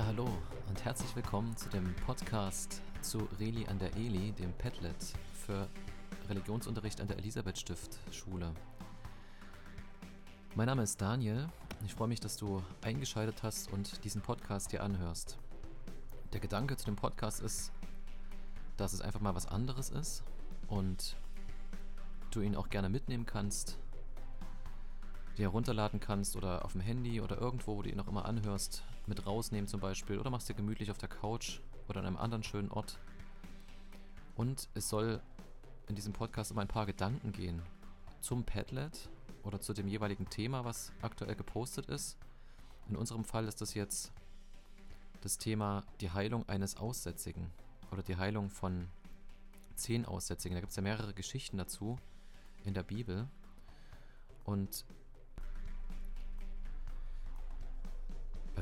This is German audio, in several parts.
Hallo und herzlich willkommen zu dem Podcast zu Reli an der Eli, dem Padlet für Religionsunterricht an der Elisabeth Stift Schule. Mein Name ist Daniel. Ich freue mich, dass du eingeschaltet hast und diesen Podcast dir anhörst. Der Gedanke zu dem Podcast ist, dass es einfach mal was anderes ist und du ihn auch gerne mitnehmen kannst, dir herunterladen kannst oder auf dem Handy oder irgendwo, wo du ihn noch immer anhörst, mit rausnehmen zum Beispiel oder machst dir gemütlich auf der Couch oder an einem anderen schönen Ort. Und es soll in diesem Podcast um ein paar Gedanken gehen zum Padlet oder zu dem jeweiligen Thema, was aktuell gepostet ist. In unserem Fall ist das jetzt das Thema die Heilung eines Aussätzigen oder die Heilung von zehn Aussätzigen. Da gibt es ja mehrere Geschichten dazu in der Bibel. Und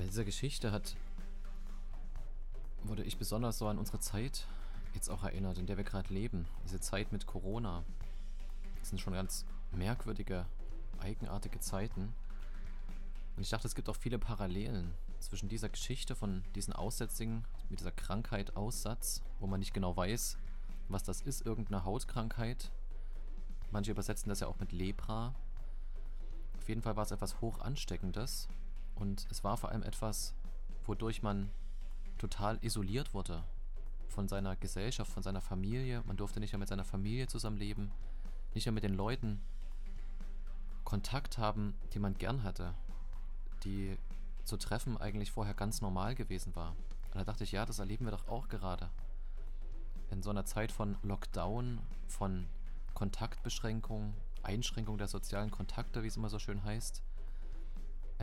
bei dieser Geschichte hat wurde ich besonders so an unsere Zeit jetzt auch erinnert, in der wir gerade leben. Diese Zeit mit Corona. Das sind schon ganz merkwürdige, eigenartige Zeiten. Und ich dachte, es gibt auch viele Parallelen zwischen dieser Geschichte von diesen Aussätzigen, mit dieser Krankheit Aussatz, wo man nicht genau weiß, was das ist, irgendeine Hautkrankheit. Manche übersetzen das ja auch mit Lepra. Auf jeden Fall war es etwas hoch ansteckendes und es war vor allem etwas, wodurch man total isoliert wurde von seiner Gesellschaft, von seiner Familie. Man durfte nicht mehr mit seiner Familie zusammenleben, nicht mehr mit den Leuten Kontakt haben, die man gern hatte, die zu treffen eigentlich vorher ganz normal gewesen war. Und da dachte ich, ja, das erleben wir doch auch gerade. In so einer Zeit von Lockdown, von Kontaktbeschränkung, Einschränkung der sozialen Kontakte, wie es immer so schön heißt,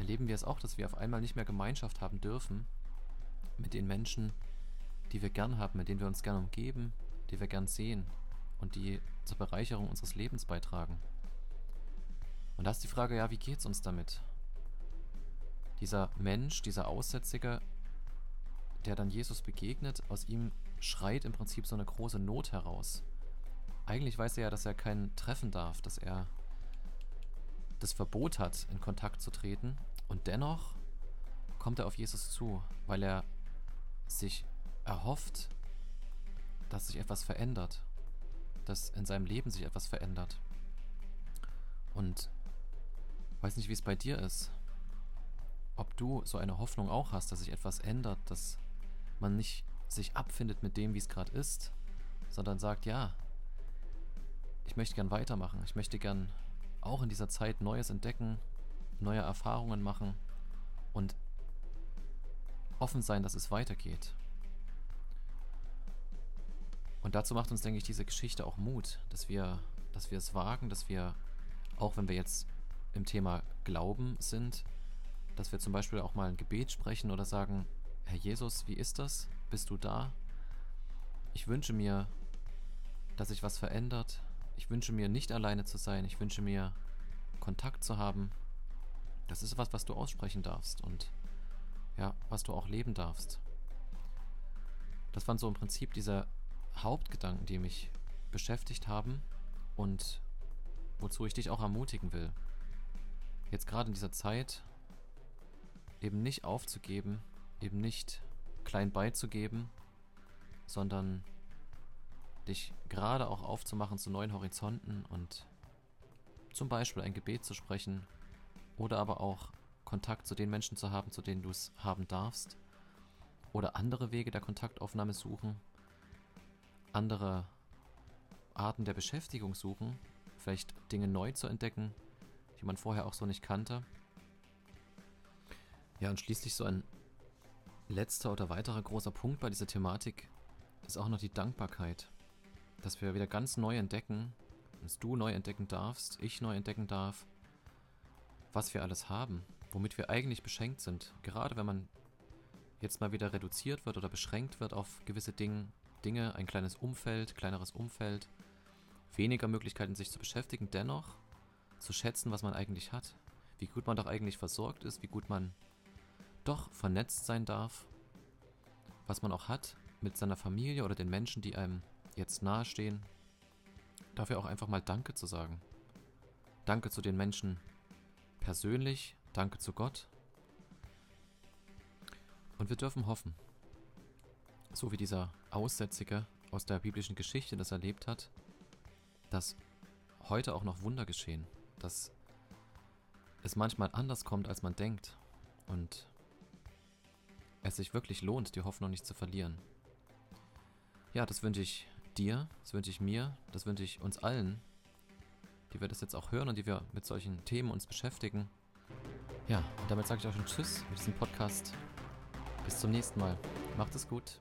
erleben wir es auch, dass wir auf einmal nicht mehr Gemeinschaft haben dürfen mit den Menschen, die wir gern haben, mit denen wir uns gern umgeben, die wir gern sehen und die zur Bereicherung unseres Lebens beitragen. Und da ist die Frage, ja, wie geht's uns damit? Dieser Mensch, dieser Aussätzige, der dann Jesus begegnet, aus ihm schreit im Prinzip so eine große Not heraus. Eigentlich weiß er ja, dass er keinen treffen darf, dass er das Verbot hat, in Kontakt zu treten. Und dennoch kommt er auf Jesus zu, weil er sich erhofft, dass sich etwas verändert, dass in seinem Leben sich etwas verändert. Und weiß nicht, wie es bei dir ist, ob du so eine Hoffnung auch hast, dass sich etwas ändert, dass man nicht sich abfindet mit dem, wie es gerade ist, sondern sagt, ja, ich möchte gern weitermachen, ich möchte gern auch in dieser Zeit Neues entdecken, neue Erfahrungen machen und offen sein, dass es weitergeht. Und dazu macht uns, denke ich, diese Geschichte auch Mut, dass wir, dass wir es wagen, dass wir, auch wenn wir jetzt im Thema Glauben sind, dass wir zum Beispiel auch mal ein Gebet sprechen oder sagen, Herr Jesus, wie ist das? Bist du da? Ich wünsche mir, dass sich was verändert. Ich wünsche mir nicht alleine zu sein. Ich wünsche mir Kontakt zu haben. Das ist was, was du aussprechen darfst und ja, was du auch leben darfst. Das waren so im Prinzip diese Hauptgedanken, die mich beschäftigt haben und wozu ich dich auch ermutigen will. Jetzt gerade in dieser Zeit eben nicht aufzugeben, eben nicht klein beizugeben, sondern dich gerade auch aufzumachen zu neuen Horizonten und zum Beispiel ein Gebet zu sprechen oder aber auch Kontakt zu den Menschen zu haben, zu denen du es haben darfst oder andere Wege der Kontaktaufnahme suchen andere Arten der Beschäftigung suchen, vielleicht Dinge neu zu entdecken, die man vorher auch so nicht kannte. Ja, und schließlich so ein letzter oder weiterer großer Punkt bei dieser Thematik ist auch noch die Dankbarkeit. Dass wir wieder ganz neu entdecken, dass du neu entdecken darfst, ich neu entdecken darf, was wir alles haben, womit wir eigentlich beschenkt sind. Gerade wenn man jetzt mal wieder reduziert wird oder beschränkt wird auf gewisse Dinge, Dinge, ein kleines Umfeld, kleineres Umfeld, weniger Möglichkeiten sich zu beschäftigen, dennoch zu schätzen, was man eigentlich hat, wie gut man doch eigentlich versorgt ist, wie gut man doch vernetzt sein darf, was man auch hat mit seiner Familie oder den Menschen, die einem jetzt nahestehen, dafür auch einfach mal Danke zu sagen. Danke zu den Menschen persönlich, danke zu Gott. Und wir dürfen hoffen, so wie dieser Aussätzige aus der biblischen Geschichte das erlebt hat, dass heute auch noch Wunder geschehen, dass es manchmal anders kommt, als man denkt und es sich wirklich lohnt, die Hoffnung nicht zu verlieren. Ja, das wünsche ich dir, das wünsche ich mir, das wünsche ich uns allen, die wir das jetzt auch hören und die wir mit solchen Themen uns beschäftigen. Ja, und damit sage ich auch schon Tschüss mit diesem Podcast. Bis zum nächsten Mal. Macht es gut.